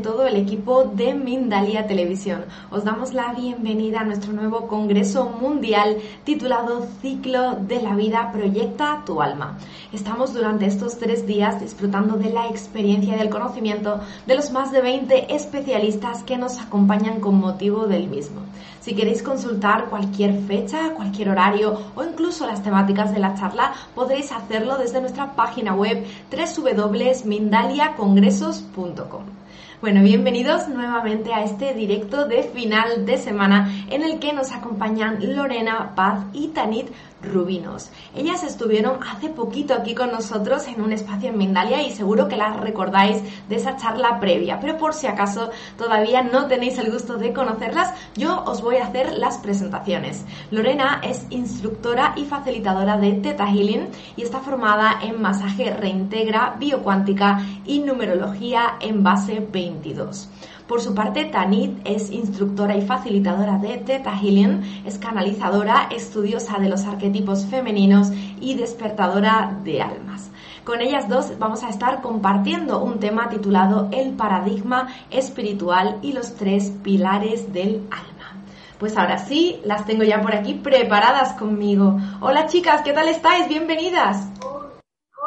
todo el equipo de Mindalia Televisión. Os damos la bienvenida a nuestro nuevo Congreso Mundial titulado Ciclo de la Vida Proyecta tu Alma. Estamos durante estos tres días disfrutando de la experiencia y del conocimiento de los más de 20 especialistas que nos acompañan con motivo del mismo. Si queréis consultar cualquier fecha, cualquier horario o incluso las temáticas de la charla, podréis hacerlo desde nuestra página web www.mindaliacongresos.com. Bueno, bienvenidos nuevamente a este directo de final de semana en el que nos acompañan Lorena Paz y Tanit Rubinos. Ellas estuvieron hace poquito aquí con nosotros en un espacio en Mindalia y seguro que las recordáis de esa charla previa, pero por si acaso todavía no tenéis el gusto de conocerlas, yo os voy a hacer las presentaciones. Lorena es instructora y facilitadora de Theta Healing y está formada en masaje reintegra, biocuántica y numerología en base 22. Por su parte, Tanit es instructora y facilitadora de Theta Healing, es canalizadora, estudiosa de los arquetipos femeninos y despertadora de almas. Con ellas dos vamos a estar compartiendo un tema titulado El paradigma espiritual y los tres pilares del alma. Pues ahora sí, las tengo ya por aquí preparadas conmigo. Hola chicas, ¿qué tal estáis? Bienvenidas.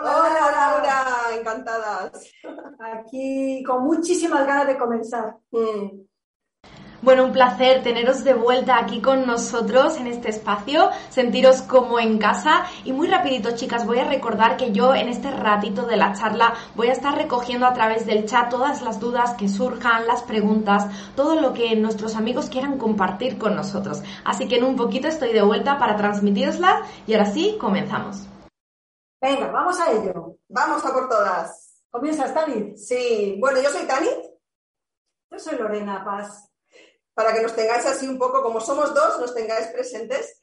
Hola, hola, Laura, encantadas. Aquí con muchísimas ganas de comenzar. Mm. Bueno, un placer teneros de vuelta aquí con nosotros en este espacio, sentiros como en casa y muy rapidito chicas voy a recordar que yo en este ratito de la charla voy a estar recogiendo a través del chat todas las dudas que surjan, las preguntas, todo lo que nuestros amigos quieran compartir con nosotros. Así que en un poquito estoy de vuelta para transmitiroslas y ahora sí, comenzamos. Venga, vamos a ello. Vamos a por todas. ¿Comienzas, Tanit? Sí, bueno, yo soy Tanit, Yo soy Lorena Paz. para que nos tengáis así un poco, como somos dos, nos tengáis presentes.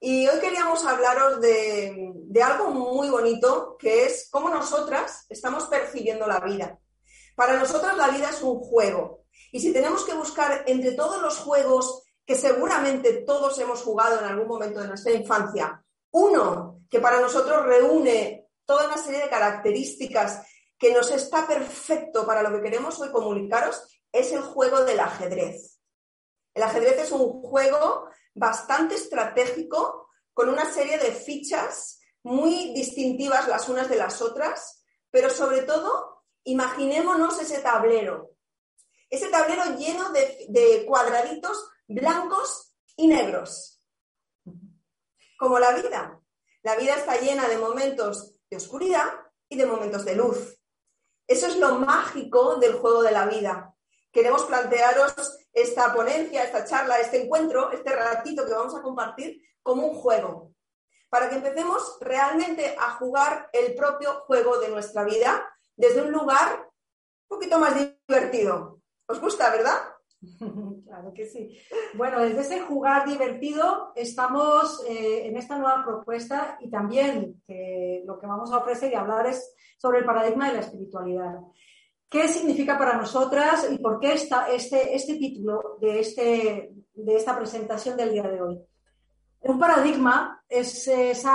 Y hoy queríamos hablaros de, de algo muy bonito, que es cómo nosotras estamos percibiendo la vida. Para nosotras la vida es un juego. Y si tenemos que buscar entre todos los juegos que seguramente todos hemos jugado en algún momento de nuestra infancia, uno que para nosotros reúne toda una serie de características que nos está perfecto para lo que queremos hoy comunicaros, es el juego del ajedrez. El ajedrez es un juego bastante estratégico, con una serie de fichas muy distintivas las unas de las otras, pero sobre todo, imaginémonos ese tablero. Ese tablero lleno de, de cuadraditos blancos y negros. Como la vida. La vida está llena de momentos de oscuridad y de momentos de luz. Eso es lo mágico del juego de la vida. Queremos plantearos esta ponencia, esta charla, este encuentro, este ratito que vamos a compartir como un juego, para que empecemos realmente a jugar el propio juego de nuestra vida desde un lugar un poquito más divertido. ¿Os gusta, verdad? Claro que sí. Bueno, desde ese jugar divertido estamos eh, en esta nueva propuesta y también eh, lo que vamos a ofrecer y hablar es sobre el paradigma de la espiritualidad. ¿Qué significa para nosotras y por qué está este, este título de, este, de esta presentación del día de hoy? Un paradigma es ese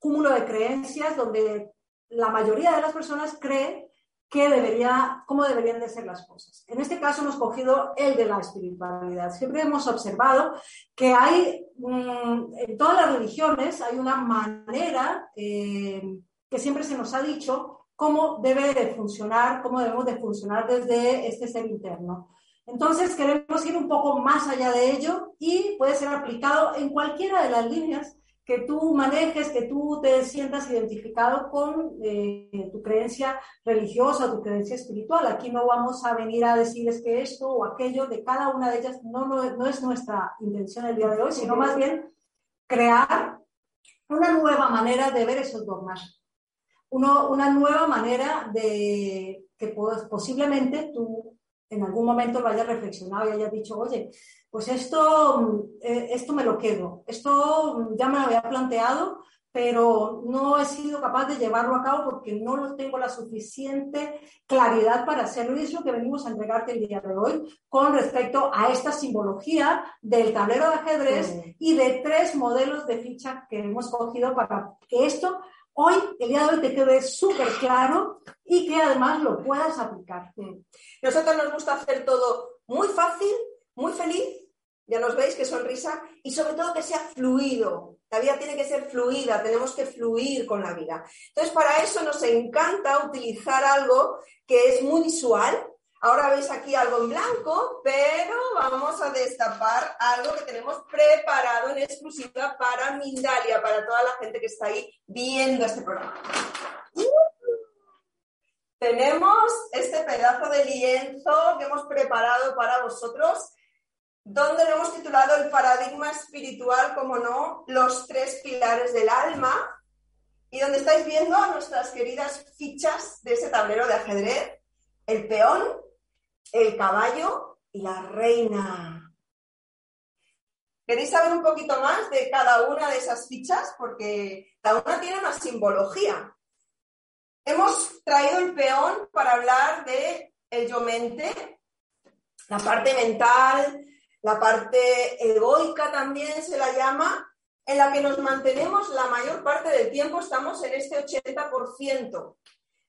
cúmulo de creencias donde la mayoría de las personas cree que debería, cómo deberían de ser las cosas. En este caso hemos cogido el de la espiritualidad. Siempre hemos observado que hay, mm, en todas las religiones, hay una manera eh, que siempre se nos ha dicho cómo debe de funcionar, cómo debemos de funcionar desde este ser interno. Entonces queremos ir un poco más allá de ello y puede ser aplicado en cualquiera de las líneas que tú manejes, que tú te sientas identificado con eh, tu creencia religiosa, tu creencia espiritual. Aquí no vamos a venir a decirles que esto o aquello de cada una de ellas no, no, es nuestra intención el día de hoy, sino más bien crear una nueva manera de ver esos dogmas. una nueva manera de que posiblemente tú en algún momento lo hayas reflexionado y hayas dicho, oye, pues esto, eh, esto me lo quedo, esto ya me lo había planteado, pero no he sido capaz de llevarlo a cabo porque no lo tengo la suficiente claridad para hacerlo. Y es lo que venimos a entregarte el día de hoy con respecto a esta simbología del tablero de ajedrez y de tres modelos de ficha que hemos cogido para que esto hoy, el día de hoy, te quede súper claro y que además lo puedas aplicar. Nosotros nos gusta hacer todo muy fácil, muy feliz, ya nos veis que sonrisa, y sobre todo que sea fluido. La vida tiene que ser fluida, tenemos que fluir con la vida. Entonces, para eso nos encanta utilizar algo que es muy visual. Ahora veis aquí algo en blanco, pero vamos a destapar algo que tenemos preparado en exclusiva para Mindalia, para toda la gente que está ahí viendo este programa. Tenemos este pedazo de lienzo que hemos preparado para vosotros, donde lo hemos titulado el paradigma espiritual, como no, los tres pilares del alma, y donde estáis viendo a nuestras queridas fichas de ese tablero de ajedrez, el peón, el caballo y la reina. ¿Queréis saber un poquito más de cada una de esas fichas? Porque cada una tiene una simbología. Hemos traído el peón para hablar de el yo mente, la parte mental, la parte egoica también se la llama, en la que nos mantenemos la mayor parte del tiempo, estamos en este 80%.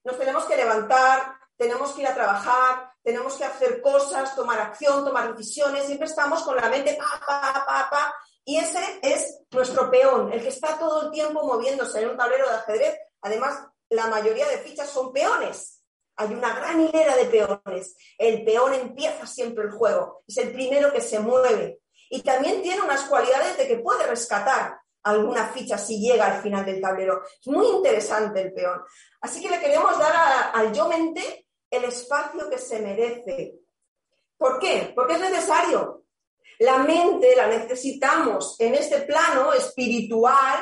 Nos tenemos que levantar, tenemos que ir a trabajar, tenemos que hacer cosas, tomar acción, tomar decisiones, siempre estamos con la mente pa, pa, pa, pa, y ese es nuestro peón, el que está todo el tiempo moviéndose en un tablero de ajedrez, además la mayoría de fichas son peones. Hay una gran hilera de peones. El peón empieza siempre el juego. Es el primero que se mueve. Y también tiene unas cualidades de que puede rescatar alguna ficha si llega al final del tablero. Es muy interesante el peón. Así que le queremos dar al yo mente el espacio que se merece. ¿Por qué? Porque es necesario. La mente la necesitamos en este plano espiritual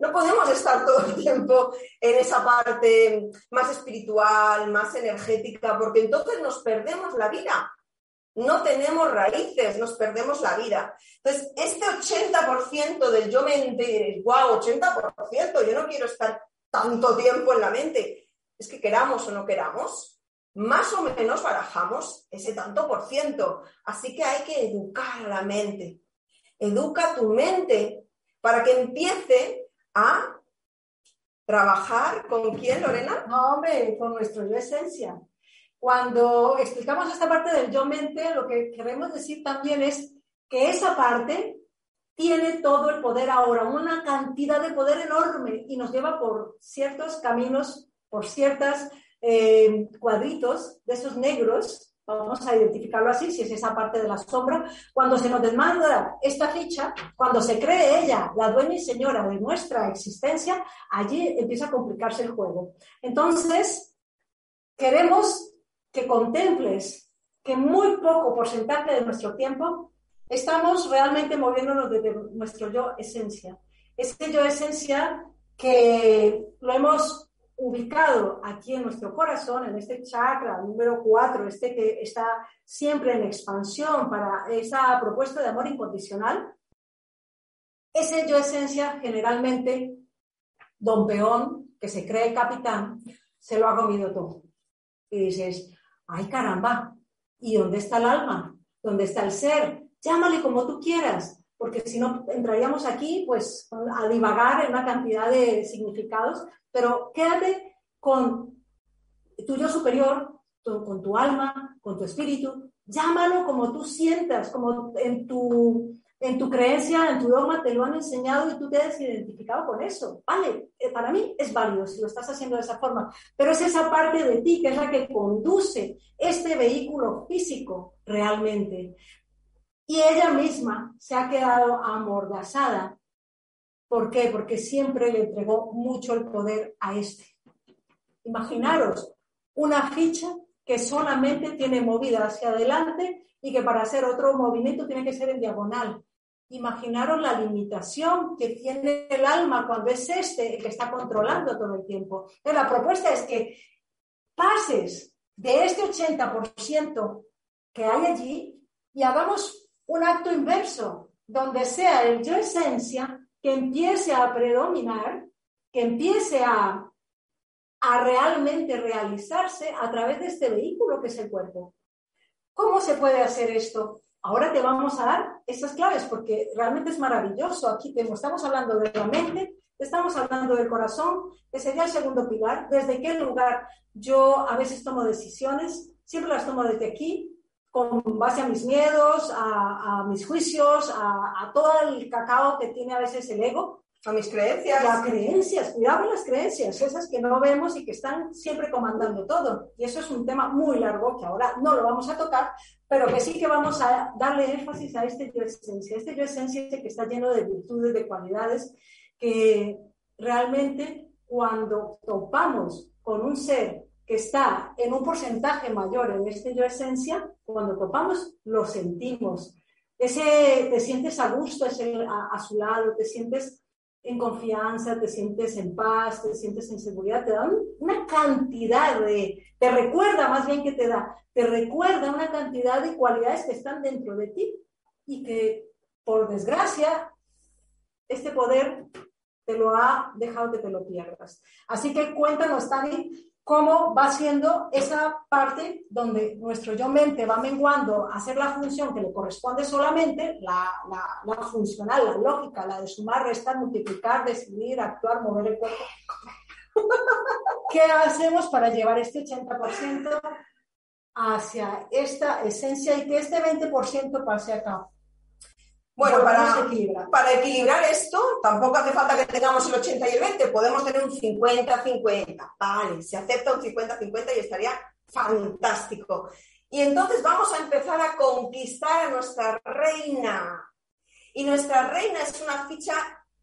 no podemos estar todo el tiempo en esa parte más espiritual, más energética, porque entonces nos perdemos la vida. No tenemos raíces, nos perdemos la vida. Entonces, este 80% del yo mente, wow, 80%, yo no quiero estar tanto tiempo en la mente. Es que queramos o no queramos, más o menos barajamos ese tanto por ciento. Así que hay que educar a la mente. Educa tu mente para que empiece a trabajar con quién, Lorena? No, hombre, con nuestro yo esencia. Cuando explicamos esta parte del yo mente, lo que queremos decir también es que esa parte tiene todo el poder ahora, una cantidad de poder enorme y nos lleva por ciertos caminos, por ciertos eh, cuadritos de esos negros vamos a identificarlo así, si es esa parte de la sombra, cuando se nos demanda esta ficha, cuando se cree ella la dueña y señora de nuestra existencia, allí empieza a complicarse el juego. Entonces, queremos que contemples que muy poco porcentaje de nuestro tiempo estamos realmente moviéndonos desde nuestro yo esencia. Ese yo esencia que lo hemos ubicado aquí en nuestro corazón, en este chakra número 4, este que está siempre en expansión para esa propuesta de amor incondicional, ese yo esencia generalmente, don peón, que se cree capitán, se lo ha comido todo. Y dices, ay caramba, ¿y dónde está el alma? ¿Dónde está el ser? Llámale como tú quieras, porque si no entraríamos aquí pues a divagar en una cantidad de significados, pero quédate con tu yo superior, con tu alma, con tu espíritu, llámalo como tú sientas, como en tu en tu creencia, en tu dogma, te lo han enseñado y tú te has identificado con eso. Vale, eh, para mí es válido si lo estás haciendo de esa forma, pero es esa parte de ti que es la que conduce este vehículo físico realmente. Y ella misma se ha quedado amordazada. ¿Por qué? Porque siempre le entregó mucho el poder a este. Imaginaros una ficha que solamente tiene movida hacia adelante y que para hacer otro movimiento tiene que ser en diagonal. Imaginaros la limitación que tiene el alma cuando es este el que está controlando todo el tiempo. Entonces, la propuesta es que pases de este 80% que hay allí y hagamos un acto inverso, donde sea el yo esencia que empiece a predominar, que empiece a, a realmente realizarse a través de este vehículo que es el cuerpo. ¿Cómo se puede hacer esto? Ahora te vamos a dar esas claves porque realmente es maravilloso. Aquí estamos hablando de la mente, estamos hablando del corazón, que sería el segundo pilar. ¿Desde qué lugar yo a veces tomo decisiones? Siempre las tomo desde aquí, con base a mis miedos, a, mis juicios, a, a, todo el cacao que tiene a veces el ego. A mis creencias. Las creencias, cuidado con las creencias, esas que no vemos y que están siempre comandando todo. Y eso es un tema muy largo que ahora no lo vamos a tocar, pero que sí que vamos a darle énfasis a este yo esencia. Este yo esencia que está lleno de virtudes, de cualidades, que realmente cuando topamos con un ser que está en un porcentaje mayor en este yo esencia, cuando topamos lo sentimos. Ese, te sientes a gusto a su lado, te sientes en confianza, te sientes en paz, te sientes en seguridad, te da una cantidad de, te recuerda más bien que te da, te recuerda una cantidad de cualidades que están dentro de ti y que por desgracia este poder te lo ha dejado que te lo pierdas. Así que cuéntanos, Tani, cómo va siendo esa parte donde nuestro yo mente va menguando a hacer la función que le corresponde solamente, la, la, funcional, la lógica, la de sumar, restar, multiplicar, decidir, actuar, mover el cuerpo. ¿Qué hacemos para llevar este 80% hacia esta esencia y que este 20% pase acá? Bueno, para, para, equilibrar esto, tampoco hace falta que tengamos el 80 y el 20, podemos tener un 50-50. Vale, se acepta un 50-50 y estaría fantástico. Y entonces vamos a empezar a conquistar a nuestra reina. Y nuestra reina es una ficha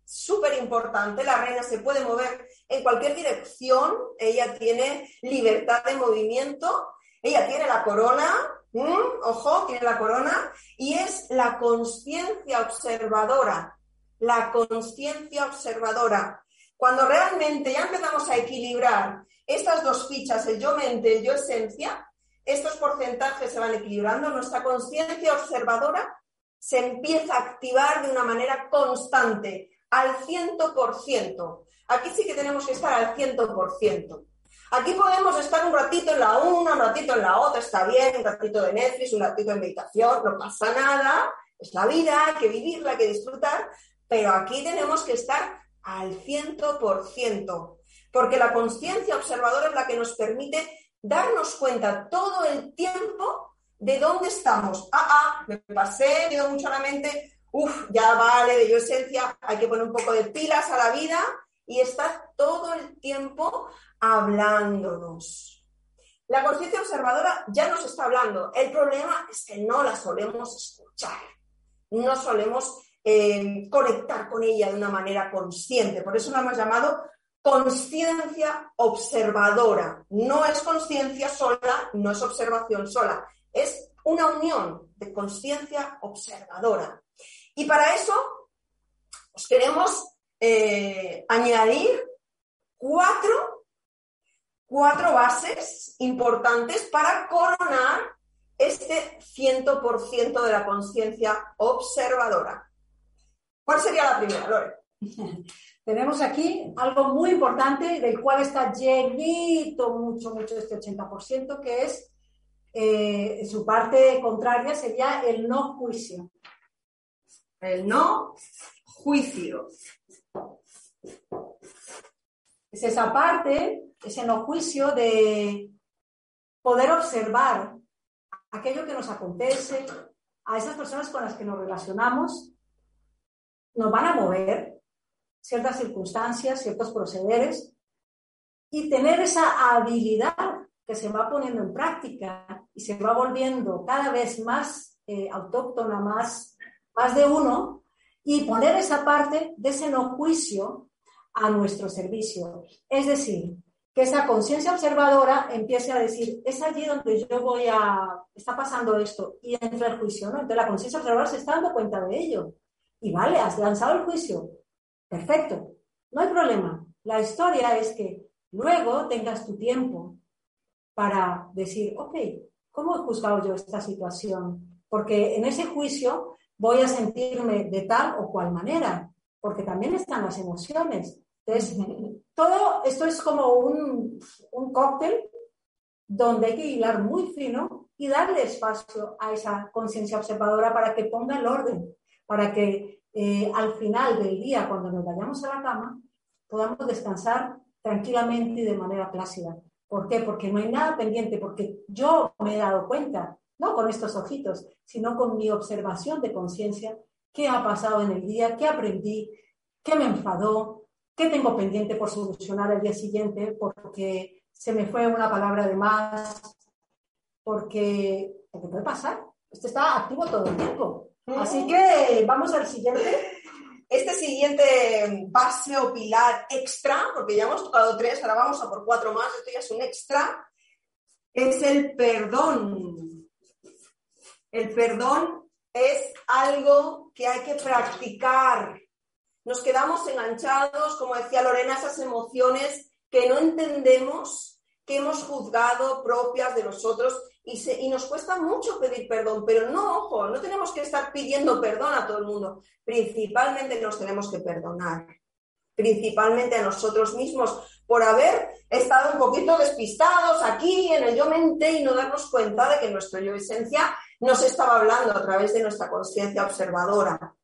súper importante. La reina se puede mover en cualquier dirección, ella tiene libertad de movimiento, ella tiene la corona, ¿Mm? Ojo, tiene la corona. Y es la conciencia observadora. La conciencia observadora. Cuando realmente ya empezamos a equilibrar estas dos fichas, el yo mente, el yo esencia, estos porcentajes se van equilibrando, nuestra conciencia observadora se empieza a activar de una manera constante, al 100%. Aquí sí que tenemos que estar al 100%. Aquí podemos estar un ratito en la una, un ratito en la otra, está bien, un ratito de Netflix, un ratito de meditación, no pasa nada, es la vida, hay que vivirla, hay que disfrutar, pero aquí tenemos que estar al ciento por ciento, porque la conciencia observadora es la que nos permite darnos cuenta todo el tiempo de dónde estamos. Ah, ah, me pasé, me mucho a la mente, uff, ya vale, de yo esencia, hay que poner un poco de pilas a la vida y estar todo el tiempo hablándonos. La conciencia observadora ya nos está hablando. El problema es que no la solemos escuchar, no solemos eh, conectar con ella de una manera consciente. Por eso la hemos llamado conciencia observadora. No es conciencia sola, no es observación sola, es una unión de conciencia observadora. Y para eso os queremos eh, añadir cuatro cuatro bases importantes para coronar este 100% de la conciencia observadora. ¿Cuál sería la primera, Lore? Tenemos aquí algo muy importante del cual está llenito mucho, mucho este 80%, que es eh, su parte contraria, sería el no juicio. El no juicio. Es esa parte es en el juicio de poder observar aquello que nos acontece, a esas personas con las que nos relacionamos nos van a mover ciertas circunstancias, ciertos procederes, y tener esa habilidad que se va poniendo en práctica y se va volviendo cada vez más eh, autóctona, más, más de uno, y poner esa parte de ese no juicio a nuestro servicio. Es decir, que esa conciencia observadora empiece a decir, es allí donde yo voy a, está pasando esto, y entra el juicio, ¿no? Entonces la conciencia observadora se está dando cuenta de ello. Y vale, has lanzado el juicio. Perfecto, no hay problema. La historia es que luego tengas tu tiempo para decir, ok, ¿cómo he juzgado yo esta situación? Porque en ese juicio voy a sentirme de tal o cual manera, porque también están las emociones. Entonces, todo esto es como un, un cóctel donde hay que hilar muy fino y darle espacio a esa conciencia observadora para que ponga el orden, para que eh, al final del día, cuando nos vayamos a la cama, podamos descansar tranquilamente y de manera plácida. ¿Por qué? Porque no hay nada pendiente, porque yo me he dado cuenta, no con estos ojitos, sino con mi observación de conciencia, qué ha pasado en el día, qué aprendí, qué me enfadó, qué tengo pendiente por solucionar el día siguiente, porque se me fue una palabra de más, porque, porque puede pasar. Esto está activo todo el tiempo. Así que vamos al siguiente. Este siguiente base o pilar extra, porque ya hemos tocado tres, ahora vamos a por cuatro más, esto ya es un extra, es el perdón. El perdón es algo que hay que practicar. Nos quedamos enganchados, como decía Lorena, esas emociones que no entendemos, que hemos juzgado propias de nosotros y, nos cuesta mucho pedir perdón, pero no, ojo, no tenemos que estar pidiendo perdón a todo el mundo. Principalmente nos tenemos que perdonar, principalmente a nosotros mismos por haber estado un poquito despistados aquí en el yo mente y no darnos cuenta de que nuestro yo esencia nos estaba hablando a través de nuestra conciencia observadora.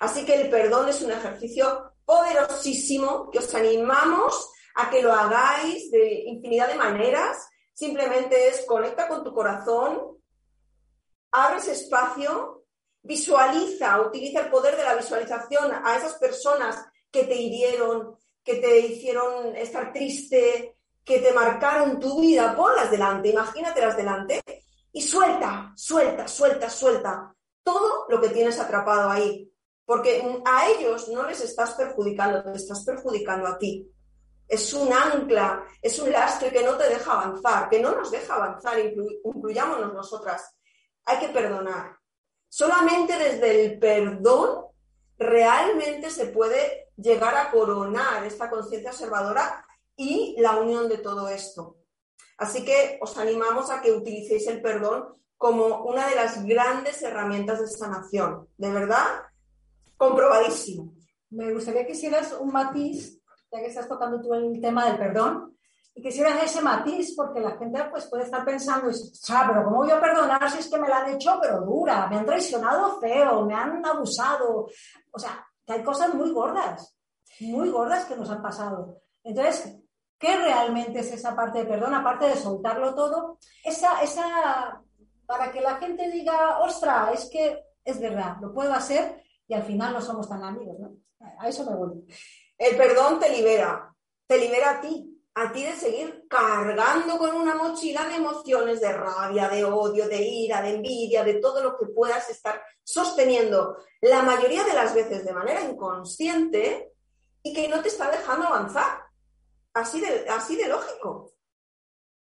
Así que el perdón es un ejercicio poderosísimo que os animamos a que lo hagáis de infinidad de maneras. Simplemente es conecta con tu corazón, abres espacio, visualiza, utiliza el poder de la visualización a esas personas que te hirieron, que te hicieron estar triste, que te marcaron tu vida, ponlas delante, imagínatelas delante y suelta, suelta, suelta, suelta todo lo que tienes atrapado ahí, porque a ellos no les estás perjudicando, te estás perjudicando a ti es un ancla, es un lastre que no te deja avanzar, que no nos deja avanzar, incluyámonos nosotras. Hay que perdonar. Solamente desde el perdón realmente se puede llegar a coronar esta conciencia observadora y la unión de todo esto. Así que os animamos a que utilicéis el perdón como una de las grandes herramientas de sanación. De verdad, comprobadísimo. Me gustaría que hicieras un matiz ya que estás tocando tú el tema del perdón, y quisieras ese matiz, porque la gente pues, puede estar pensando, pero ¿cómo voy a perdonar si es que me la han hecho pero dura? Me han traicionado feo, me han abusado. O sea, que hay cosas muy gordas, muy gordas que nos han pasado. Entonces, ¿qué realmente es esa parte de perdón? Aparte de soltarlo todo, esa, esa, para que la gente diga, ostra, es que es verdad, lo puedo hacer y al final no somos tan amigos, ¿no? A eso me voy. El perdón te libera, te libera a ti, a ti de seguir cargando con una mochila de emociones, de rabia, de odio, de ira, de envidia, de todo lo que puedas estar sosteniendo la mayoría de las veces de manera inconsciente y que no te está dejando avanzar. Así de, así de lógico.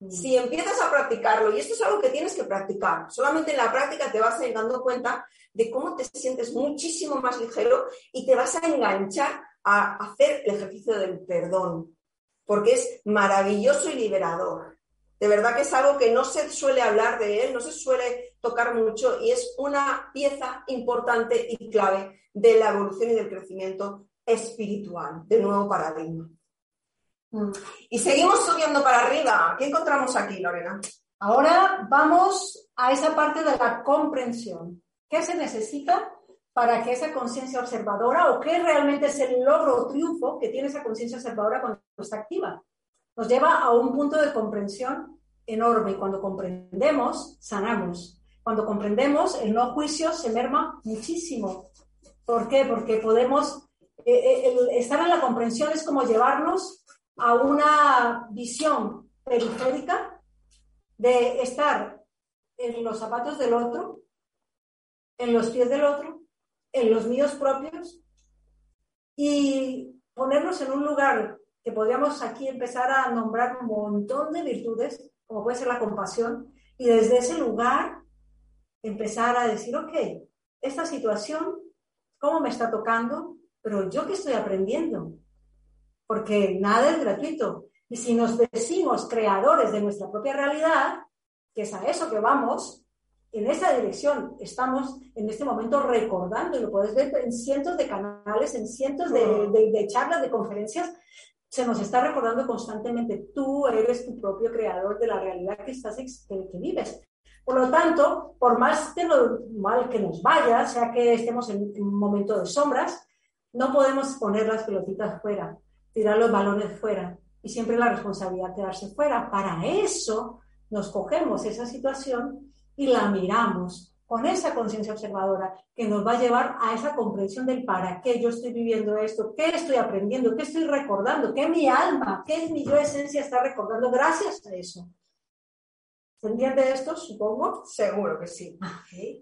Mm. Si empiezas a practicarlo, y esto es algo que tienes que practicar, solamente en la práctica te vas a ir dando cuenta de cómo te sientes muchísimo más ligero y te vas a enganchar a hacer el ejercicio del perdón, porque es maravilloso y liberador. De verdad que es algo que no se suele hablar de él, no se suele tocar mucho y es una pieza importante y clave de la evolución y del crecimiento espiritual, del nuevo paradigma. Mm. Y seguimos subiendo para arriba. ¿Qué encontramos aquí, Lorena? Ahora vamos a esa parte de la comprensión. ¿Qué se necesita para que esa conciencia observadora o qué realmente es el logro o triunfo que tiene esa conciencia observadora cuando está activa. Nos lleva a un punto de comprensión enorme cuando comprendemos, sanamos. Cuando comprendemos, el no juicio se merma muchísimo, ¿Por qué? Porque podemos, eh, eh, estar en la comprensión es como llevarnos a una visión periférica de estar en los zapatos del otro, en los pies del otro, en los míos propios y ponernos en un lugar que podríamos aquí empezar a nombrar un montón de virtudes, como puede ser la compasión, y desde ese lugar empezar a decir, ok, esta situación, ¿cómo me está tocando? Pero yo qué estoy aprendiendo, porque nada es gratuito. Y si nos decimos creadores de nuestra propia realidad, que es a eso que vamos, en esa dirección estamos en este momento recordando, y lo puedes ver en cientos de canales, en cientos de, charlas, de conferencias, se nos está recordando constantemente, tú eres tu propio creador de la realidad que, estás, que, vives. Por lo tanto, por más que lo mal que nos vaya, sea que estemos en, en un momento de sombras, no podemos poner las pelotitas fuera, tirar los balones fuera y siempre la responsabilidad quedarse fuera. Para eso nos cogemos esa situación y la miramos con esa conciencia observadora que nos va a llevar a esa comprensión del para qué yo estoy viviendo esto, qué estoy aprendiendo, qué estoy recordando, qué mi alma, qué es mi yo esencia está recordando gracias a eso. ¿Se entiende esto, supongo? Seguro que sí.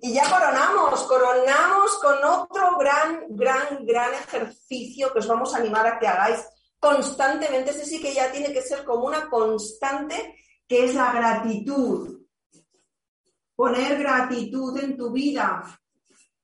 Y ya coronamos, coronamos con otro gran, gran, gran ejercicio que os vamos a animar a que hagáis constantemente. Ese sí que ya tiene que ser como una constante, que es la gratitud poner gratitud en tu vida,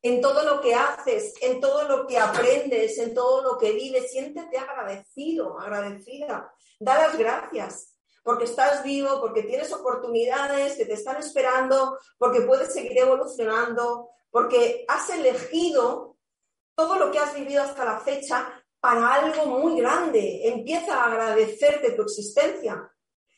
en todo lo que haces, en todo lo que aprendes, en todo lo que vives. Siéntete agradecido, agradecida. Da las gracias porque estás vivo, porque tienes oportunidades que te están esperando, porque puedes seguir evolucionando, porque has elegido todo lo que has vivido hasta la fecha para algo muy grande. Empieza a agradecerte tu existencia.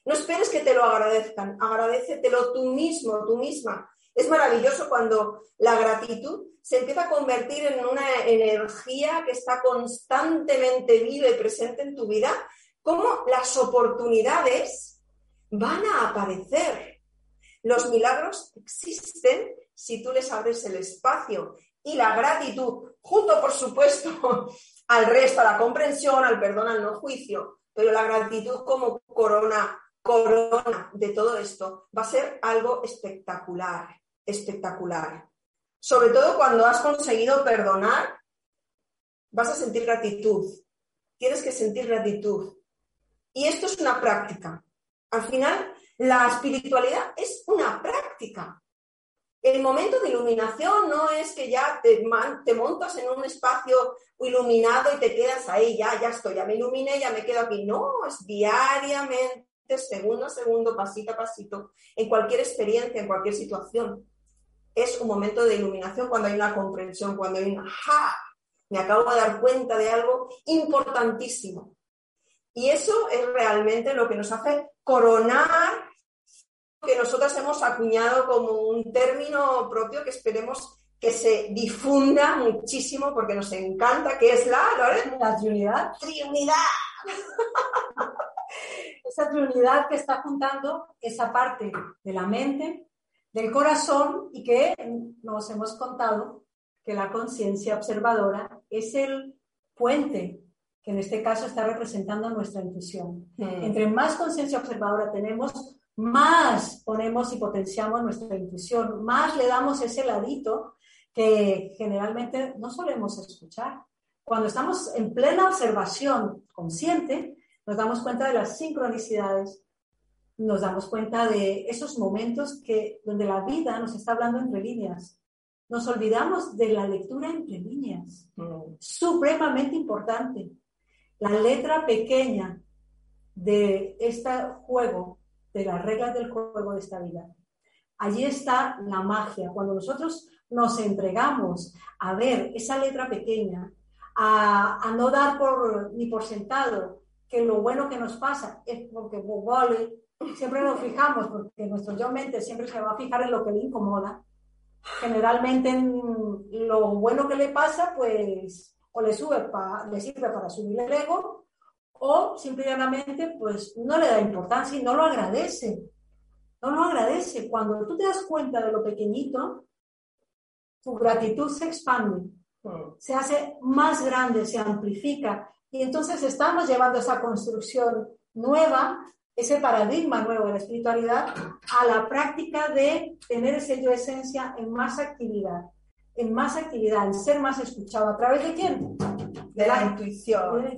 No esperes que te lo agradezcan, agradecetelo tú mismo, tú misma. Es maravilloso cuando la gratitud se empieza a convertir en una energía que está constantemente viva y presente en tu vida, como las oportunidades van a aparecer. Los milagros existen si tú les abres el espacio y la gratitud, junto por supuesto al resto, a la comprensión, al perdón, al no juicio, pero la gratitud como corona corona de todo esto va a ser algo espectacular, espectacular. Sobre todo cuando has conseguido perdonar, vas a sentir gratitud. Tienes que sentir gratitud. Y esto es una práctica. Al final, la espiritualidad es una práctica. El momento de iluminación no es que ya te, montas en un espacio iluminado y te quedas ahí, ya, ya estoy, ya me iluminé, ya me quedo aquí. No, es diariamente segundo a segundo, pasito a pasito, en cualquier experiencia, en cualquier situación. Es un momento de iluminación cuando hay una comprensión, cuando hay una ¡ja! Me acabo de dar cuenta de algo importantísimo. Y eso es realmente lo que nos hace coronar que nosotras hemos acuñado como un término propio que esperemos que se difunda muchísimo porque nos encanta, que es la, la Trinidad. Trinidad. esa Trinidad que está juntando esa parte de la mente, del corazón y que nos hemos contado que la conciencia observadora es el puente que en este caso está representando nuestra intuición. Hmm. Entre más conciencia observadora tenemos, más ponemos y potenciamos nuestra intuición, más le damos ese ladito que generalmente no solemos escuchar. Cuando estamos en plena observación consciente, nos damos cuenta de las sincronicidades, nos damos cuenta de esos momentos que, donde la vida nos está hablando entre líneas. Nos olvidamos de la lectura entre líneas, mm. supremamente importante. La letra pequeña de este juego, de las reglas del juego de esta vida. Allí está la magia. Cuando nosotros nos entregamos a ver esa letra pequeña, a, no dar por, ni por sentado que lo bueno que nos pasa es porque vale, siempre nos fijamos, porque nuestro yo mente siempre se va a fijar en lo que le incomoda. Generalmente en lo bueno que le pasa, pues o le sube para, le sirve para subir el ego, o simplemente pues no le da importancia y no lo agradece. No lo agradece. Cuando tú te das cuenta de lo pequeñito, tu gratitud se expande. mm. se hace más grande, se amplifica. Y entonces estamos llevando esa construcción nueva, ese paradigma nuevo de la espiritualidad, a la práctica de tener ese yo esencia en más actividad, en más actividad, en ser más escuchado. ¿A través de quién? De la, intuición.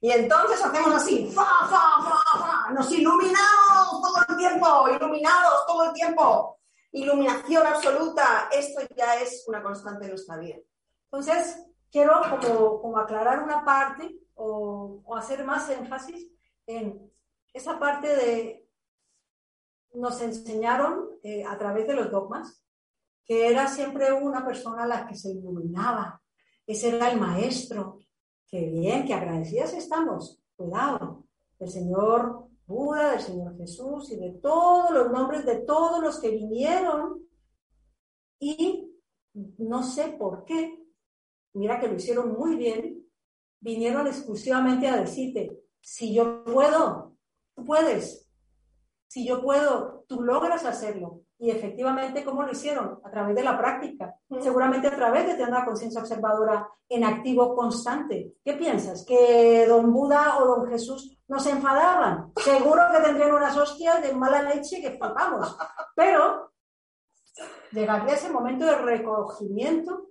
Y entonces hacemos así, fa, fa, fa, fa, nos iluminamos todo el tiempo, iluminados todo el tiempo. Iluminación absoluta, esto ya es una constante en nuestra vida. Entonces, quiero como, aclarar una parte o, hacer más énfasis en esa parte de, nos enseñaron eh, a través de los dogmas que era siempre una persona la que se iluminaba, ese era el maestro, Qué bien, que agradecidas estamos. Cuidado. Del Señor Buda, del Señor Jesús y de todos los nombres de todos los que vinieron. Y no sé por qué, mira que lo hicieron muy bien, vinieron exclusivamente a decirte, si yo puedo, tú puedes. Si yo puedo, tú logras hacerlo. Y efectivamente, ¿cómo lo hicieron? A través de la práctica. Seguramente a través de tener una conciencia observadora en activo constante. ¿Qué piensas? ¿Que don Buda o don Jesús nos enfadaban? Seguro que tendrían unas hostias de mala leche que flipamos. Pero llegaría ese momento de recogimiento,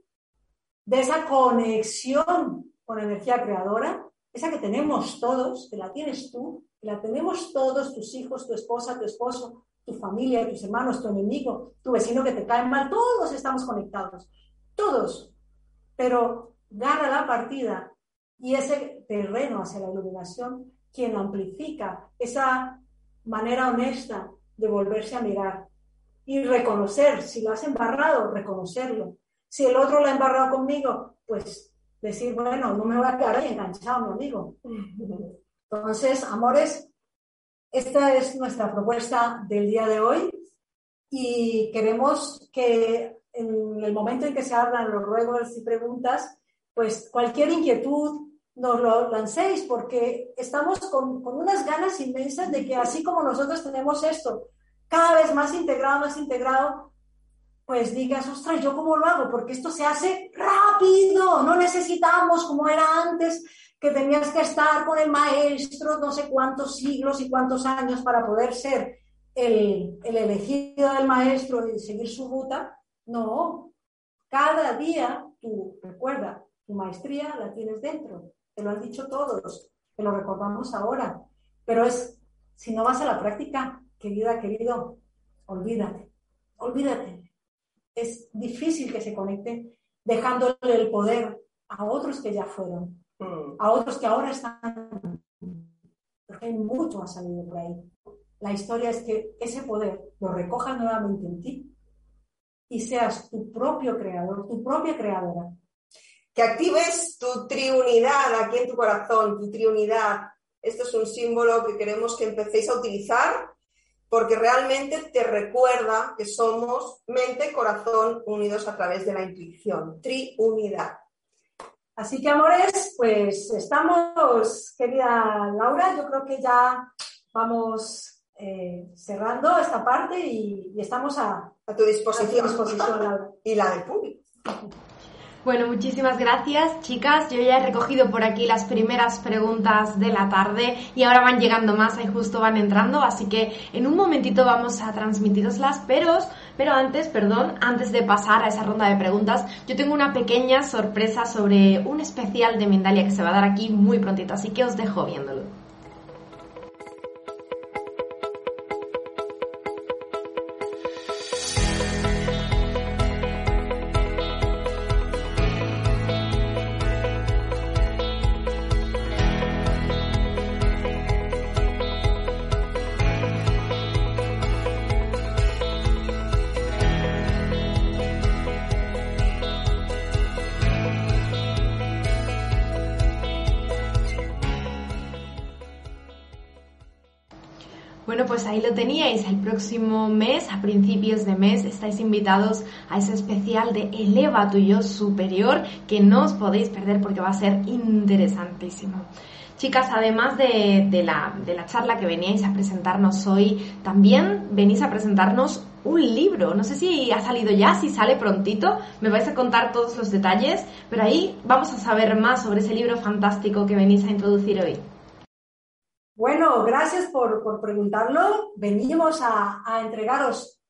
de esa conexión con energía creadora, esa que tenemos todos, que la tienes tú, que la tenemos todos, tus hijos, tu esposa, tu esposo, tu familia, tus hermanos, tu enemigo, tu vecino que te cae mal, todos estamos conectados, todos. Pero gana la partida y ese terreno hacia la iluminación quien amplifica esa manera honesta de volverse a mirar y reconocer, si lo has embarrado, reconocerlo. Si el otro lo ha embarrado conmigo, pues decir, bueno, no me voy a quedar ahí enganchado, mi amigo. Entonces, amores, esta es nuestra propuesta del día de hoy y queremos que en el momento en que se abran los ruegos y preguntas, pues cualquier inquietud nos lo lancéis porque estamos con, con unas ganas inmensas de que así como nosotros tenemos esto cada vez más integrado, más integrado, pues digas, ostras, ¿yo cómo lo hago? Porque esto se hace rápido, no necesitamos como era antes que tenías que estar con el maestro no sé cuántos siglos y cuántos años para poder ser el, elegido del maestro y seguir su ruta. No, cada día tú, recuerda, tu maestría la tienes dentro, te lo han dicho todos, te lo recordamos ahora, pero es, si no vas a la práctica, querida, querido, olvídate, olvídate. Es difícil que se conecte dejándole el poder a otros que ya fueron a otros que ahora están, porque hay mucho ha salido por ahí. La historia es que ese poder lo recoja nuevamente en ti y seas tu propio creador, tu propia creadora. Que actives tu triunidad aquí en tu corazón, tu triunidad. Esto es un símbolo que queremos que empecéis a utilizar porque realmente te recuerda que somos mente, corazón unidos a través de la intuición. Triunidad. Así que, amores, pues estamos, querida Laura, yo creo que ya vamos eh, cerrando esta parte y, estamos a, tu disposición, Laura. y la del público. Bueno, muchísimas gracias, chicas. Yo ya he recogido por aquí las primeras preguntas de la tarde y ahora van llegando más, ahí justo van entrando, así que en un momentito vamos a transmitiroslas, pero, pero antes, perdón, antes de pasar a esa ronda de preguntas, yo tengo una pequeña sorpresa sobre un especial de Mindalia que se va a dar aquí muy prontito, así que os dejo viéndolo. Próximo mes, a principios de mes, estáis invitados a ese especial de Eleva tu yo superior que no os podéis perder porque va a ser interesantísimo. Chicas, además de, la, de la charla que veníais a presentarnos hoy, también venís a presentarnos un libro. No sé si ha salido ya, si sale prontito. Me vais a contar todos los detalles, pero ahí vamos a saber más sobre ese libro fantástico que venís a introducir hoy. Bueno, gracias por, preguntarlo. Venimos a, a, entregaros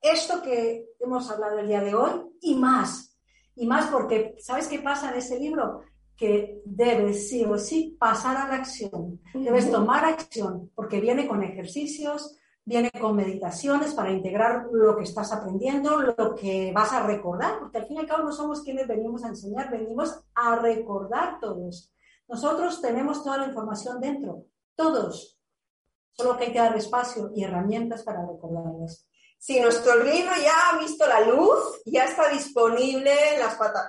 esto que hemos hablado el día de hoy y más. Y más porque, ¿sabes qué pasa en ese libro? Que debes sí o sí pasar a la acción. Debes tomar acción porque viene con ejercicios, viene con meditaciones para integrar lo que estás aprendiendo, lo que vas a recordar, porque al fin y al cabo no somos quienes venimos a enseñar, venimos a recordar todos. Nosotros tenemos toda la información dentro, todos. Solo que hay que dar espacio y herramientas para recordarlas. Sí, nuestro libro ya ha visto la luz, ya está disponible en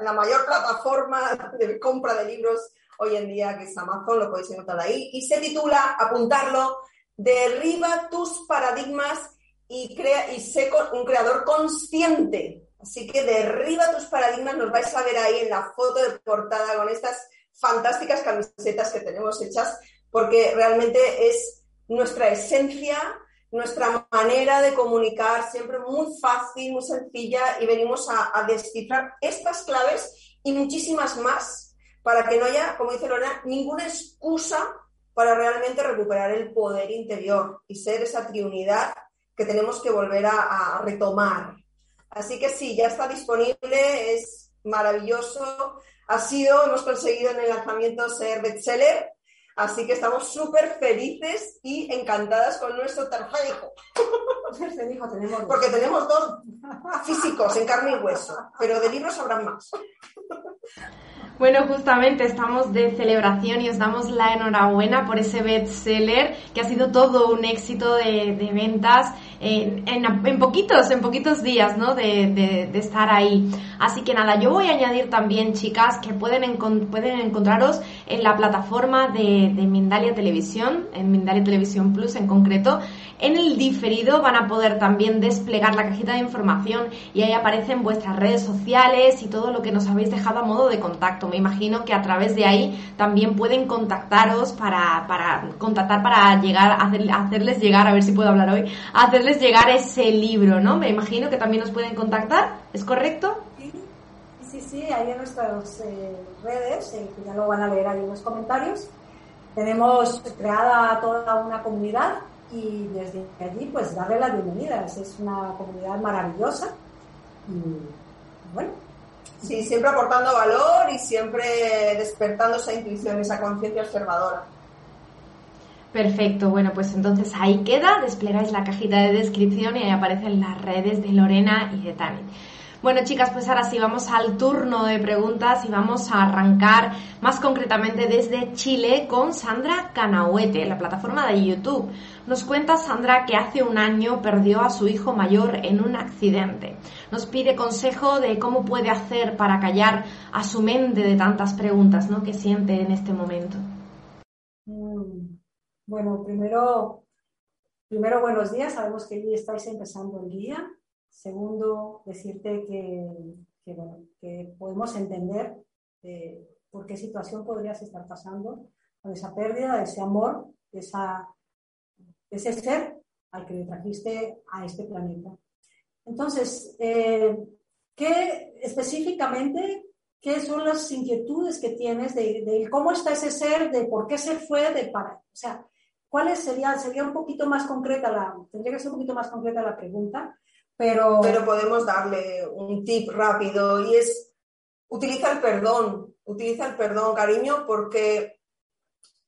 la mayor plataforma de compra de libros hoy en día, que es Amazon, lo podéis encontrar ahí, y se titula, apuntarlo, Derriba tus paradigmas y, crea, y sé un creador consciente. Así que derriba tus paradigmas, nos vais a ver ahí en la foto de portada con estas fantásticas camisetas que tenemos hechas porque realmente es nuestra esencia, nuestra manera de comunicar, siempre muy fácil, muy sencilla, y venimos a, descifrar estas claves y muchísimas más para que no haya, como dice Lorena, ninguna excusa para realmente recuperar el poder interior y ser esa triunidad que tenemos que volver a, a retomar. Así que sí, ya está disponible, es maravilloso. Ha sido, hemos conseguido en el lanzamiento ser bestseller Así que estamos súper felices y encantadas con nuestro tercer hijo. Porque tenemos dos físicos en carne y hueso, pero de libros habrán más. Bueno, justamente estamos de celebración y os damos la enhorabuena por ese bestseller que ha sido todo un éxito de, ventas en, en, poquitos, en poquitos días, ¿no? De, estar ahí. Así que nada, yo voy a añadir también, chicas, que pueden, pueden encontraros en la plataforma de, de Mindalia Televisión, en Mindalia Televisión Plus en concreto. En el diferido van a poder también desplegar la cajita de información y ahí aparecen vuestras redes sociales y todo lo que nos habéis dejado a modo de contacto. Me imagino que a través de ahí también pueden contactaros para, para contactar para llegar, a hacerles llegar, a ver si puedo hablar hoy, hacerles llegar ese libro, ¿no? Me imagino que también nos pueden contactar, ¿es correcto? Sí, sí, ahí en nuestras eh, redes, eh, que ya lo van a leer ahí en los comentarios, tenemos creada toda una comunidad y desde allí pues darle las bienvenidas. Es una comunidad maravillosa y bueno. Sí, siempre aportando valor y siempre despertando esa intuición, esa conciencia observadora. Perfecto, bueno, pues entonces ahí queda, desplegáis la cajita de descripción y ahí aparecen las redes de Lorena y de Tani. Bueno, chicas, pues ahora sí, vamos al turno de preguntas y vamos a arrancar más concretamente desde Chile con Sandra Canahuete, la plataforma de YouTube. Nos cuenta Sandra que hace un año perdió a su hijo mayor en un accidente. Nos pide consejo de cómo puede hacer para callar a su mente de tantas preguntas ¿no? que siente en este momento. Mm, bueno, primero, primero buenos días. Sabemos que hoy estáis empezando el día. Segundo, decirte que, podemos entender eh, por qué situación podrías estar pasando con esa pérdida de ese amor, de, esa, ese ser al que le trajiste a este planeta. Entonces, eh, ¿qué específicamente, qué son las inquietudes que tienes de, cómo está ese ser, de por qué se fue, de para, o sea, ¿cuáles serían, sería un poquito más concreta la, tendría que ser un poquito más concreta la pregunta, pero... podemos darle un tip rápido y es utiliza el perdón, utiliza el perdón, cariño, porque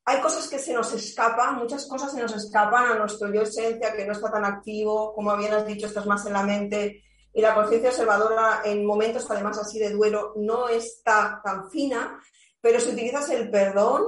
hay cosas que se nos escapan, muchas cosas se nos escapan a nuestro yo esencia que no está tan activo, como bien has dicho, estás más en la mente y la conciencia observadora en momentos además así de duelo no está tan fina, pero si utilizas el perdón,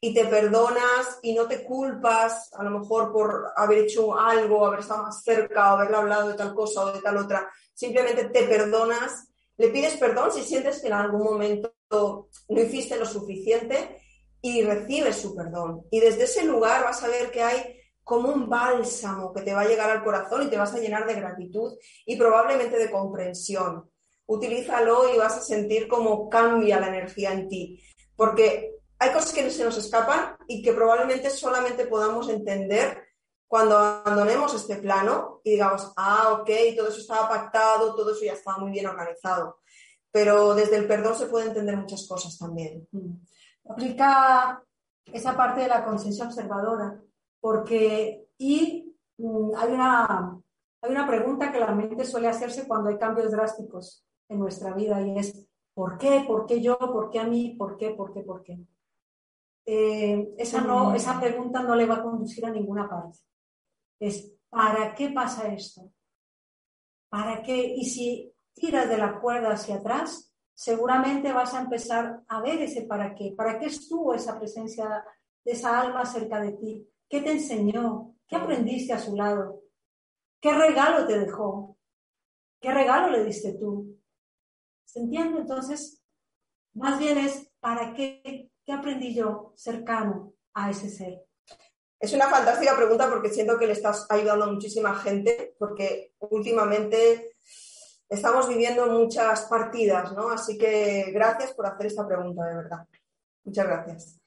y te perdonas y no te culpas a lo mejor por haber hecho algo, haber estado más cerca o haber hablado de tal cosa o de tal otra, simplemente te perdonas, le pides perdón si sientes que en algún momento no hiciste lo suficiente y recibes su perdón. Y desde ese lugar vas a ver que hay como un bálsamo que te va a llegar al corazón y te vas a llenar de gratitud y probablemente de comprensión. Utilízalo y vas a sentir cómo cambia la energía en ti. Porque hay cosas que se nos escapan y que probablemente solamente podamos entender cuando abandonemos este plano y digamos, ah, ok, todo eso estaba pactado, todo eso ya estaba muy bien organizado. Pero desde el perdón se puede entender muchas cosas también. Mm. Aplica esa parte de la conciencia observadora, porque y mm, hay, una, hay una pregunta que la mente suele hacerse cuando hay cambios drásticos en nuestra vida y es, ¿por qué? ¿Por qué yo? ¿Por qué a mí? ¿Por qué? ¿Por qué? ¿Por qué? Eh, esa, no, esa pregunta no le va a conducir a ninguna parte. Es, ¿para qué pasa esto? ¿Para qué? Y si tiras de la cuerda hacia atrás, seguramente vas a empezar a ver ese para qué. ¿Para qué estuvo esa presencia de esa alma cerca de ti? ¿Qué te enseñó? ¿Qué aprendiste a su lado? ¿Qué regalo te dejó? ¿Qué regalo le diste tú? ¿Se entiende? Entonces, más bien es, ¿para qué ¿Qué aprendí yo cercano a ese ser? Es una fantástica pregunta porque siento que le estás ayudando a muchísima gente, porque últimamente estamos viviendo muchas partidas, ¿no? Así que gracias por hacer esta pregunta, de verdad. Muchas gracias.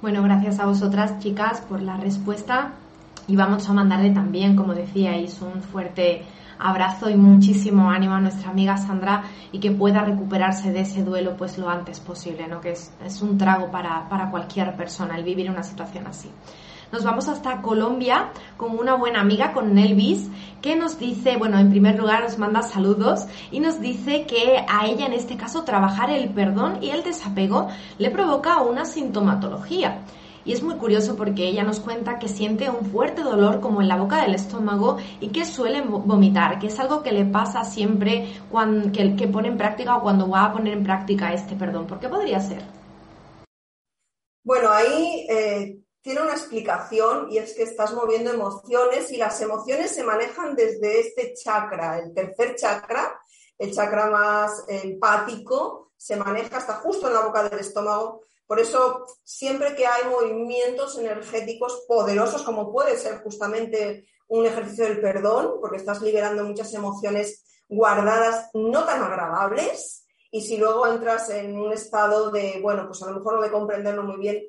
Bueno, gracias a vosotras, chicas, por la respuesta. Y vamos a mandarle también, como decíais, un fuerte abrazo y muchísimo ánimo a nuestra amiga Sandra y que pueda recuperarse de ese duelo pues lo antes posible, ¿no? que es, es un trago para, para cualquier persona el vivir una situación así. Nos vamos hasta Colombia con una buena amiga, con Nelvis, que nos dice, bueno, en primer lugar nos manda saludos y nos dice que a ella en este caso trabajar el perdón y el desapego le provoca una sintomatología. Y es muy curioso porque ella nos cuenta que siente un fuerte dolor como en la boca del estómago y que suele vomitar, que es algo que le pasa siempre cuando, que, pone en práctica o cuando va a poner en práctica este perdón. ¿Por qué podría ser? Bueno, ahí eh, tiene una explicación y es que estás moviendo emociones y las emociones se manejan desde este chakra, el tercer chakra, el chakra más empático, se maneja hasta justo en la boca del estómago por eso, siempre que hay movimientos energéticos poderosos, como puede ser justamente un ejercicio del perdón, porque estás liberando muchas emociones guardadas no tan agradables, y si luego entras en un estado de, bueno, pues a lo mejor no de comprenderlo muy bien,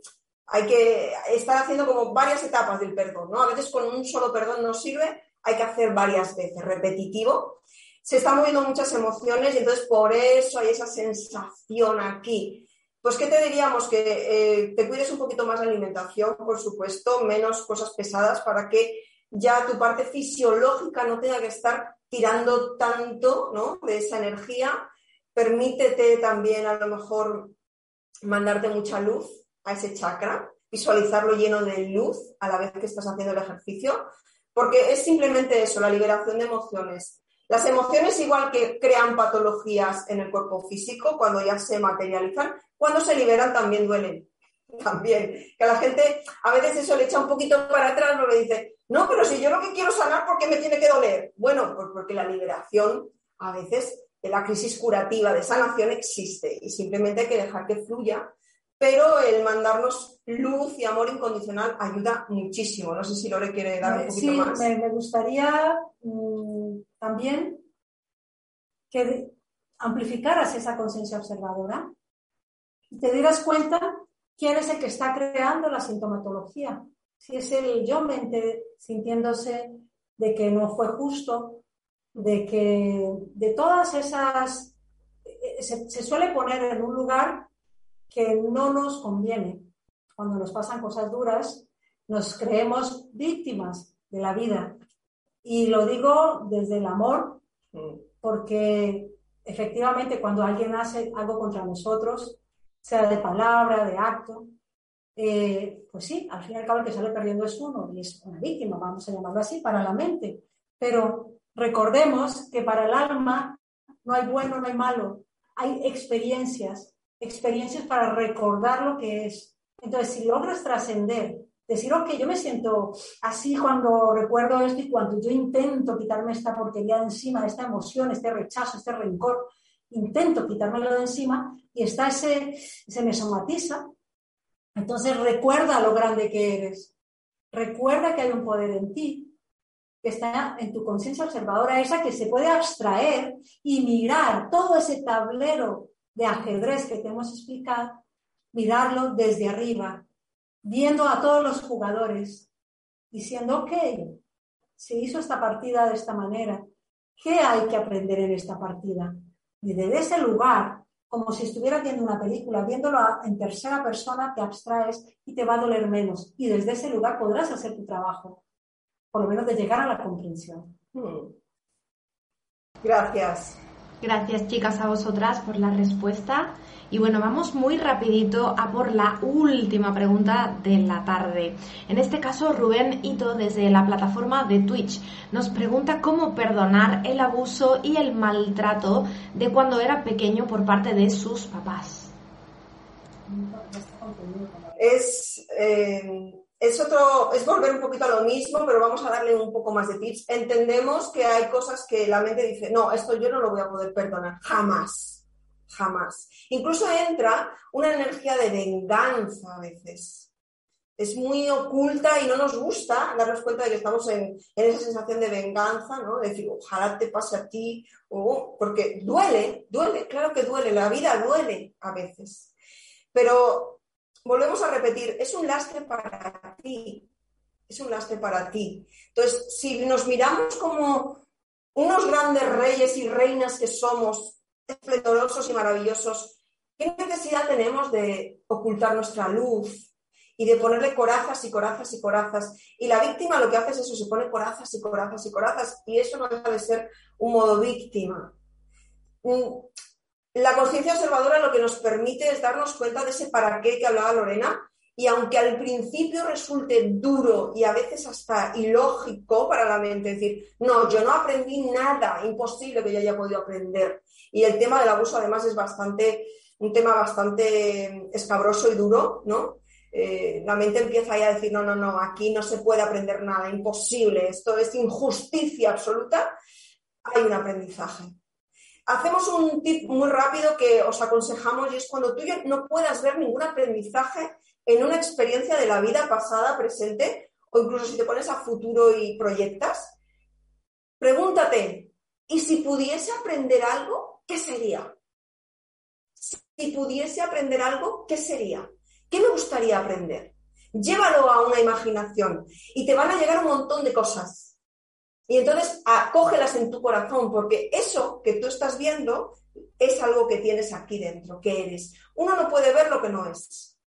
hay que estar haciendo como varias etapas del perdón, ¿no? A veces con un solo perdón no sirve, hay que hacer varias veces, repetitivo. Se están moviendo muchas emociones y entonces por eso hay esa sensación aquí pues, ¿qué te diríamos? Que eh, te cuides un poquito más la alimentación, por supuesto, menos cosas pesadas para que ya tu parte fisiológica no tenga que estar tirando tanto ¿no? de esa energía. Permítete también a lo mejor mandarte mucha luz a ese chakra, visualizarlo lleno de luz a la vez que estás haciendo el ejercicio, porque es simplemente eso, la liberación de emociones. Las emociones igual que crean patologías en el cuerpo físico cuando ya se materializan, cuando se liberan también duelen. También. Que a la gente a veces eso le echa un poquito para atrás, porque dice, no, pero si yo lo que quiero sanar, ¿por qué me tiene que doler? Bueno, pues porque la liberación a veces la crisis curativa de sanación existe y simplemente hay que dejar que fluya, pero el mandarnos luz y amor incondicional ayuda muchísimo. No sé si Lore quiere dar un poquito más. Sí, me, gustaría mm, también que amplificaras esa conciencia observadora te dieras cuenta quién es el que está creando la sintomatología. Si es el yo mente sintiéndose de que no fue justo, de que de todas esas eh, se, se, suele poner en un lugar que no nos conviene. Cuando nos pasan cosas duras, nos creemos víctimas de la vida. Y lo digo desde el amor, mm. porque efectivamente cuando alguien hace algo contra nosotros, sea de palabra, de acto, eh, pues sí, al fin y al cabo el que sale perdiendo es uno y es una víctima, vamos a llamarlo así, para la mente. Pero recordemos que para el alma no hay bueno, no hay malo, hay experiencias, experiencias para recordar lo que es. Entonces, si logras trascender, decir, ok, yo me siento así cuando recuerdo esto y cuando yo intento quitarme esta porquería de encima, esta emoción, este rechazo, este rencor, intento quitármelo de encima y está ese, se me somatiza. Entonces recuerda lo grande que eres. recuerda que hay un poder en ti, que está en tu conciencia observadora, esa que se puede abstraer y mirar todo ese tablero de ajedrez que te hemos explicado, mirarlo desde arriba, viendo a todos los jugadores, diciendo, ok, se hizo esta partida de esta manera, ¿qué hay que aprender en esta partida? Y desde ese lugar, como si estuvieras viendo una película, viéndolo en tercera persona, te abstraes y te va a doler menos. Y desde ese lugar podrás hacer tu trabajo, por lo menos de llegar a la comprensión. Hmm. Gracias. Gracias chicas a vosotras por la respuesta. Y bueno, vamos muy rapidito a por la última pregunta de la tarde. En este caso, Rubén Ito, desde la plataforma de Twitch, nos pregunta cómo perdonar el abuso y el maltrato de cuando era pequeño por parte de sus papás. Es, eh, es otro, es volver un poquito a lo mismo, pero vamos a darle un poco más de tips. Entendemos que hay cosas que la mente dice, no, esto yo no lo voy a poder perdonar, jamás, jamás. Incluso entra una energía de venganza a veces. Es muy oculta y no nos gusta darnos cuenta de que estamos en, esa sensación de venganza, ¿no? De decir, ojalá te pase a ti, o, porque duele, duele, claro que duele, la vida duele a veces. Pero volvemos a repetir, es un lastre para ti, es un lastre para ti. Entonces, si nos miramos como unos grandes reyes y reinas que somos, esplendorosos y maravillosos, ¿qué necesidad tenemos de ocultar nuestra luz y de ponerle corazas y corazas y corazas? Y la víctima lo que hace es eso, se pone corazas y corazas y corazas, y eso no debe ser un modo víctima. La conciencia observadora lo que nos permite es darnos cuenta de ese para qué que hablaba Lorena y aunque al principio resulte duro y a veces hasta ilógico para la mente, decir, no, yo no aprendí nada, imposible que yo haya podido aprender. Y el tema del abuso además es bastante, un tema bastante escabroso y duro, ¿no? Eh, la mente empieza ya a decir, no, no, no, aquí no se puede aprender nada, imposible, esto es injusticia absoluta. Hay un aprendizaje hacemos un tip muy rápido que os aconsejamos y es cuando tú no puedas ver ningún aprendizaje en una experiencia de la vida pasada, presente, o incluso si te pones a futuro y proyectas, pregúntate, ¿y si pudiese aprender algo, qué sería? Si pudiese aprender algo, ¿qué sería? ¿Qué me gustaría aprender? Llévalo a una imaginación y te van a llegar un montón de cosas y entonces acógelas en tu corazón, porque eso que tú estás viendo es algo que tienes aquí dentro, que eres. Uno no puede ver lo que no es.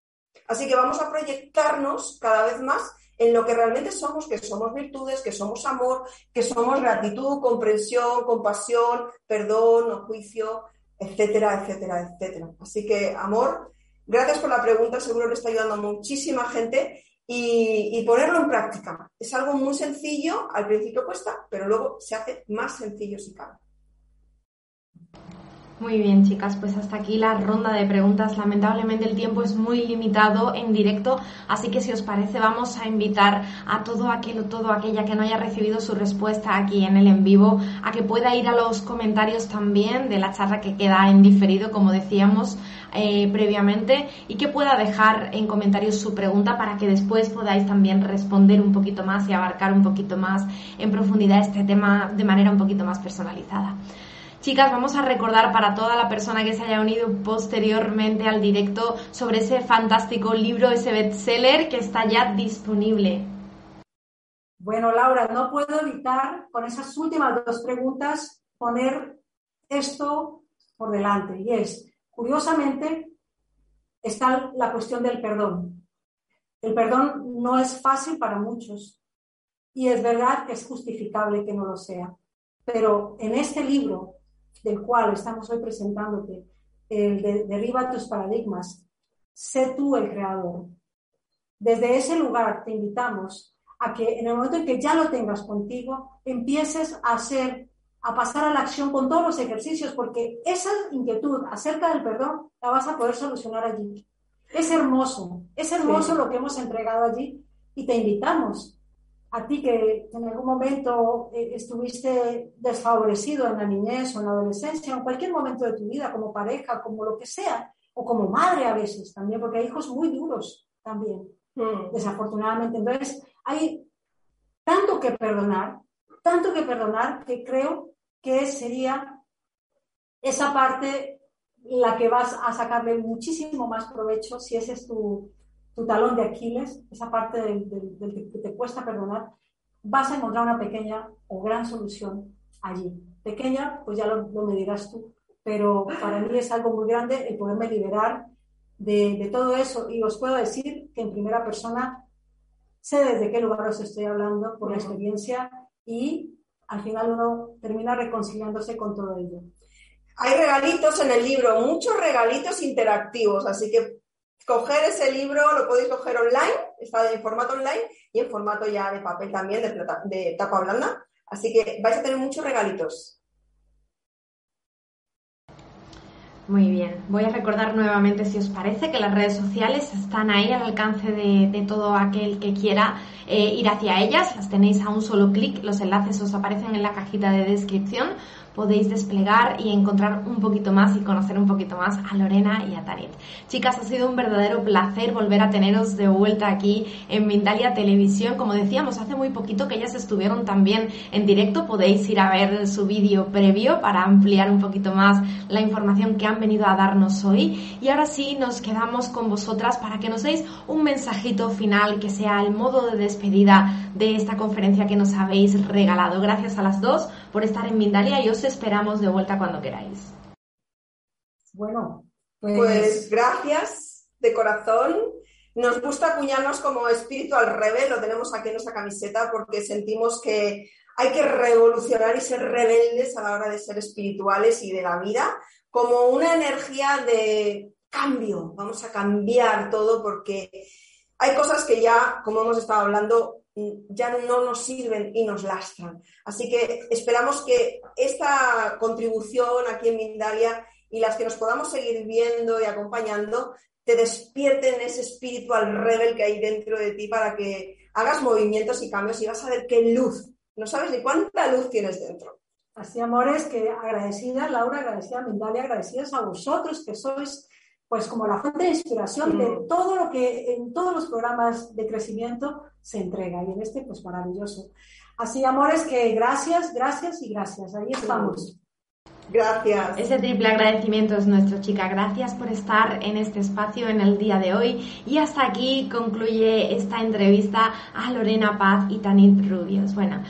Así que vamos a proyectarnos cada vez más en lo que realmente somos, que somos virtudes, que somos amor, que somos gratitud, comprensión, compasión, perdón, juicio, etcétera, etcétera, etcétera. Así que, amor, gracias por la pregunta, seguro que está ayudando a muchísima gente y, ponerlo en práctica. Es algo muy sencillo, al principio cuesta, pero luego se hace más sencillo si cabe. Muy bien, chicas, pues hasta aquí la ronda de preguntas. Lamentablemente el tiempo es muy limitado en directo, así que si os parece vamos a invitar a todo aquel o todo aquella que no haya recibido su respuesta aquí en el en vivo a que pueda ir a los comentarios también de la charla que queda en diferido, como decíamos eh, previamente, y que pueda dejar en comentarios su pregunta para que después podáis también responder un poquito más y abarcar un poquito más en profundidad este tema de manera un poquito más personalizada. Chicas, vamos a recordar para toda la persona que se haya unido posteriormente al directo sobre ese fantástico libro, ese bestseller que está ya disponible. Bueno, Laura, no puedo evitar con esas últimas dos preguntas poner esto por delante. Y es, curiosamente, está la cuestión del perdón. El perdón no es fácil para muchos y es verdad que es justificable que no lo sea. Pero en este libro del cual estamos hoy presentándote, el de Derriba tus paradigmas, sé tú el creador. Desde ese lugar te invitamos a que en el momento en que ya lo tengas contigo, empieces a hacer, a pasar a la acción con todos los ejercicios, porque esa inquietud acerca del perdón la vas a poder solucionar allí. Es hermoso, es hermoso lo que hemos entregado allí y te invitamos a ti que en algún momento eh, estuviste desfavorecido en la niñez o en la adolescencia, o en cualquier momento de tu vida, como pareja, como lo que sea, o como madre a veces también, porque hay hijos muy duros también, mm. desafortunadamente. Entonces, hay tanto que perdonar, tanto que perdonar que creo que sería esa parte la que vas a sacarle muchísimo más provecho si ese es tu, talón de Aquiles, esa parte del, que te cuesta perdonar, vas a encontrar una pequeña o gran solución allí. Pequeña, pues ya lo, me dirás tú, pero para mí es algo muy grande el poderme liberar de, de, todo eso. Y os puedo decir que en primera persona sé desde qué lugar os estoy hablando por la experiencia y al final uno termina reconciliándose con todo ello. Hay regalitos en el libro, muchos regalitos interactivos, así que coger ese libro lo podéis coger online, está en formato online y en formato ya de papel también, de, de tapa blanda. Así que vais a tener muchos regalitos. Muy bien, voy a recordar nuevamente, si os parece, que las redes sociales están ahí al alcance de, todo aquel que quiera eh, ir hacia ellas. Las tenéis a un solo clic, los enlaces os aparecen en la cajita de descripción podéis desplegar y encontrar un poquito más y conocer un poquito más a Lorena y a Tanit. Chicas, ha sido un verdadero placer volver a teneros de vuelta aquí en Mindalia Televisión. Como decíamos, hace muy poquito que ellas estuvieron también en directo. Podéis ir a ver su vídeo previo para ampliar un poquito más la información que han venido a darnos hoy. Y ahora sí, nos quedamos con vosotras para que nos deis un mensajito final que sea el modo de despedida de esta conferencia que nos habéis regalado. Gracias a las dos por estar en Mindalia y os esperamos de vuelta cuando queráis. Bueno, pues, pues gracias de corazón. Nos gusta acuñarnos como espíritu al revés, lo tenemos aquí en nuestra camiseta porque sentimos que hay que revolucionar y ser rebeldes a la hora de ser espirituales y de la vida como una energía de cambio. Vamos a cambiar todo porque hay cosas que ya, como hemos estado hablando, ya no nos sirven y nos lastran. Así que esperamos que esta contribución aquí en Mindalia y las que nos podamos seguir viendo y acompañando te despierten ese espiritual rebel que hay dentro de ti para que hagas movimientos y cambios y vas a ver qué luz. No sabes ni cuánta luz tienes dentro. Así, amores, que agradecida, Laura, agradecida, Mindalia, agradecidas a vosotros que sois pues como la fuente de inspiración de todo lo que en todos los programas de crecimiento se entrega. Y en este, pues maravilloso. Así, amores, que gracias, gracias y gracias. Ahí estamos. Gracias. Ese triple agradecimiento es nuestro, chica. Gracias por estar en este espacio en el día de hoy. Y hasta aquí concluye esta entrevista a Lorena Paz y Tanit Rubios. Bueno.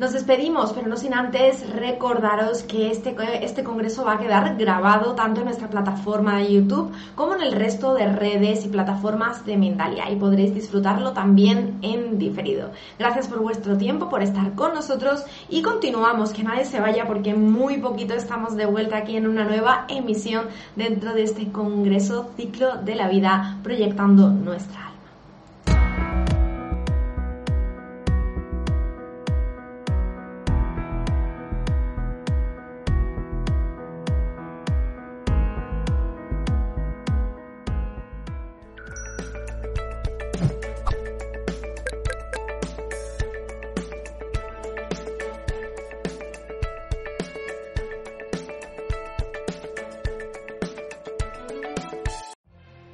Nos despedimos, pero no sin antes recordaros que este, este congreso va a quedar grabado tanto en nuestra plataforma de YouTube como en el resto de redes y plataformas de Mindalia y podréis disfrutarlo también en diferido. Gracias por vuestro tiempo, por estar con nosotros y continuamos, que nadie se vaya porque muy poquito estamos de vuelta aquí en una nueva emisión dentro de este congreso ciclo de la vida proyectando nuestra